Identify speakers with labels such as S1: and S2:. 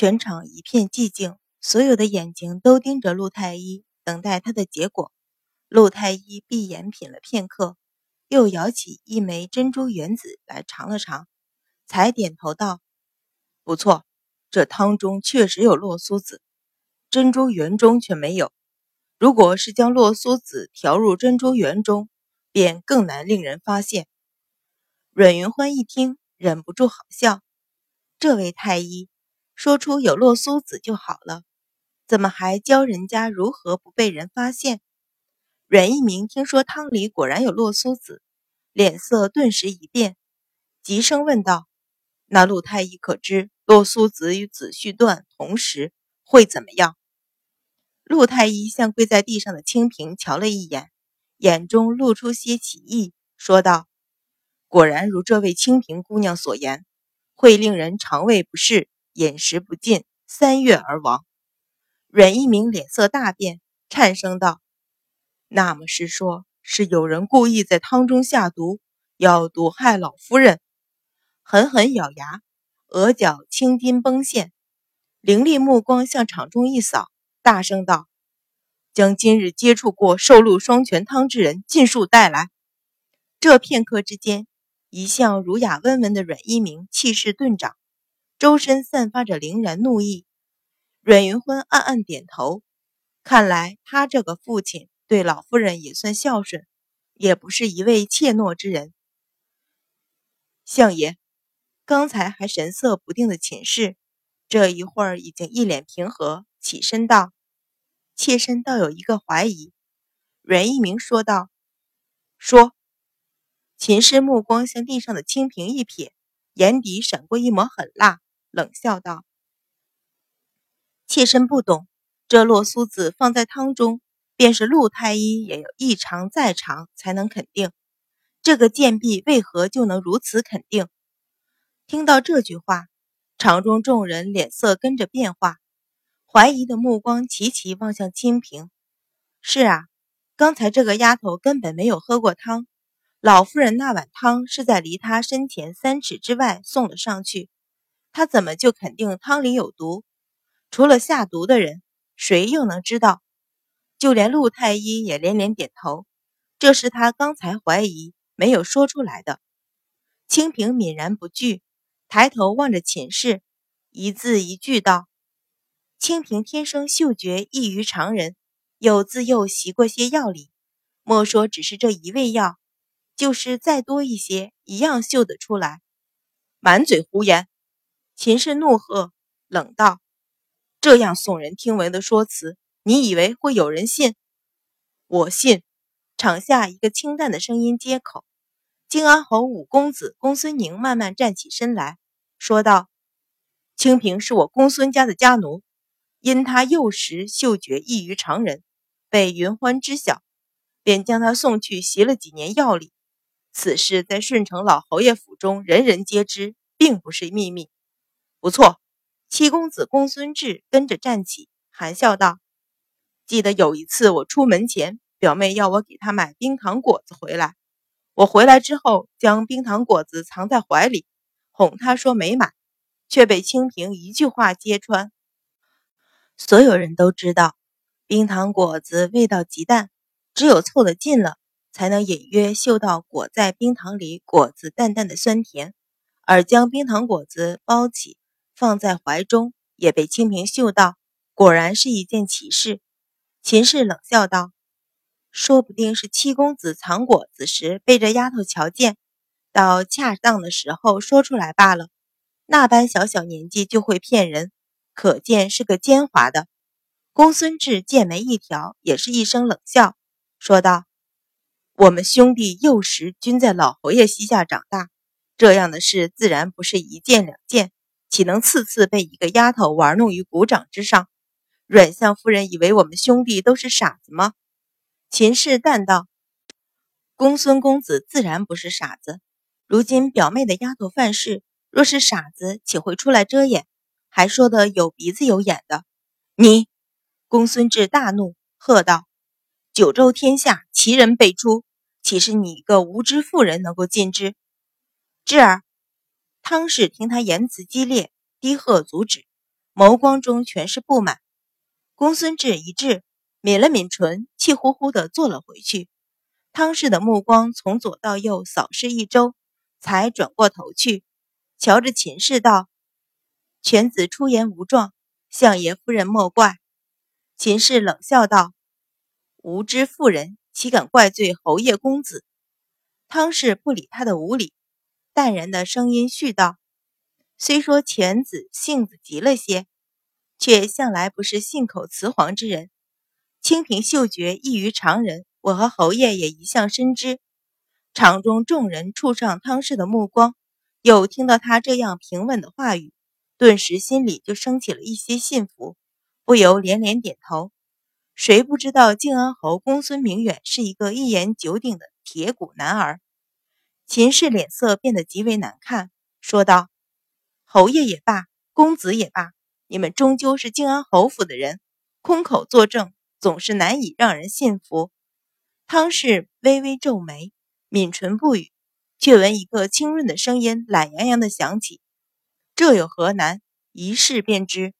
S1: 全场一片寂静，所有的眼睛都盯着陆太医，等待他的结果。陆太医闭眼品了片刻，又舀起一枚珍珠圆子来尝了尝，才点头道：“不错，这汤中确实有洛苏子，珍珠圆中却没有。如果是将洛苏子调入珍珠圆中，便更难令人发现。”阮云欢一听，忍不住好笑：“这位太医。”说出有洛苏子就好了，怎么还教人家如何不被人发现？阮一鸣听说汤里果然有洛苏子，脸色顿时一变，急声问道：“那陆太医可知洛苏子与子虚段同时会怎么样？”陆太医向跪在地上的清平瞧了一眼，眼中露出些奇异，说道：“果然如这位清平姑娘所言，会令人肠胃不适。”饮食不进，三月而亡。阮一鸣脸色大变，颤声道：“那么是说，是有人故意在汤中下毒，要毒害老夫人？”狠狠咬牙，额角青筋崩现，凌厉目光向场中一扫，大声道：“将今日接触过受禄双全汤之人尽数带来。”这片刻之间，一向儒雅温文的阮一鸣气势顿长。周身散发着凛然怒意，阮云欢暗暗点头。看来他这个父亲对老夫人也算孝顺，也不是一位怯懦之人。相爷，刚才还神色不定的秦氏，这一会儿已经一脸平和，起身道：“妾身倒有一个怀疑。”阮一鸣说道：“说。”秦氏目光向地上的清瓶一瞥，眼底闪过一抹狠辣。冷笑道：“妾身不懂，这洛苏子放在汤中，便是陆太医也要一尝再尝才能肯定。这个贱婢为何就能如此肯定？”听到这句话，场中众人脸色跟着变化，怀疑的目光齐齐望向清平。是啊，刚才这个丫头根本没有喝过汤，老夫人那碗汤是在离她身前三尺之外送了上去。他怎么就肯定汤里有毒？除了下毒的人，谁又能知道？就连陆太医也连连点头，这是他刚才怀疑没有说出来的。清平泯然不惧，抬头望着寝室，一字一句道：“清平天生嗅觉异于常人，又自幼习过些药理，莫说只是这一味药，就是再多一些，一样嗅得出来。满嘴胡言！”秦氏怒喝，冷道：“这样耸人听闻的说辞，你以为会有人信？我信。”场下一个清淡的声音接口。靖安侯五公子公孙宁慢慢站起身来说道：“清平是我公孙家的家奴，因他幼时嗅觉异于常人，被云欢知晓，便将他送去习了几年药理。此事在顺城老侯爷府中人人皆知，并不是秘密。”不错，七公子公孙志跟着站起，含笑道：“记得有一次我出门前，表妹要我给她买冰糖果子回来。我回来之后，将冰糖果子藏在怀里，哄她说没买，却被清平一句话揭穿。所有人都知道，冰糖果子味道极淡，只有凑得近了，才能隐约嗅到裹在冰糖里果子淡淡的酸甜，而将冰糖果子包起。”放在怀中，也被清平嗅到，果然是一件奇事。秦氏冷笑道：“说不定是七公子藏果子时被这丫头瞧见，到恰当的时候说出来罢了。那般小小年纪就会骗人，可见是个奸猾的。”公孙志剑眉一挑，也是一声冷笑，说道：“我们兄弟幼时均在老侯爷膝下长大，这样的事自然不是一件两件。”岂能次次被一个丫头玩弄于股掌之上？阮相夫人以为我们兄弟都是傻子吗？秦氏淡道：“公孙公子自然不是傻子。如今表妹的丫头犯事，若是傻子，岂会出来遮掩？还说的有鼻子有眼的。你！”公孙志大怒，喝道：“九州天下奇人辈出，岂是你一个无知妇人能够尽之？”智儿。汤氏听他言辞激烈，低喝阻止。眸光中全是不满。公孙志一滞，抿了抿唇，气呼呼地坐了回去。汤氏的目光从左到右扫视一周，才转过头去，瞧着秦氏道：“犬子出言无状，相爷夫人莫怪。”秦氏冷笑道：“无知妇人，岂敢怪罪侯爷公子？”汤氏不理他的无礼，淡然的声音絮道：“虽说犬子性子急了些，却向来不是信口雌黄之人。清平嗅觉异于常人，我和侯爷也一向深知。”场中众人触上汤氏的目光，又听到他这样平稳的话语，顿时心里就升起了一些信服。不由连连点头。谁不知道靖安侯公孙明远是一个一言九鼎的铁骨男儿？秦氏脸色变得极为难看，说道：“侯爷也罢，公子也罢，你们终究是靖安侯府的人，空口作证总是难以让人信服。”汤氏微微皱眉，抿唇不语，却闻一个清润的声音懒洋洋的响起：“这有何难？一试便知。”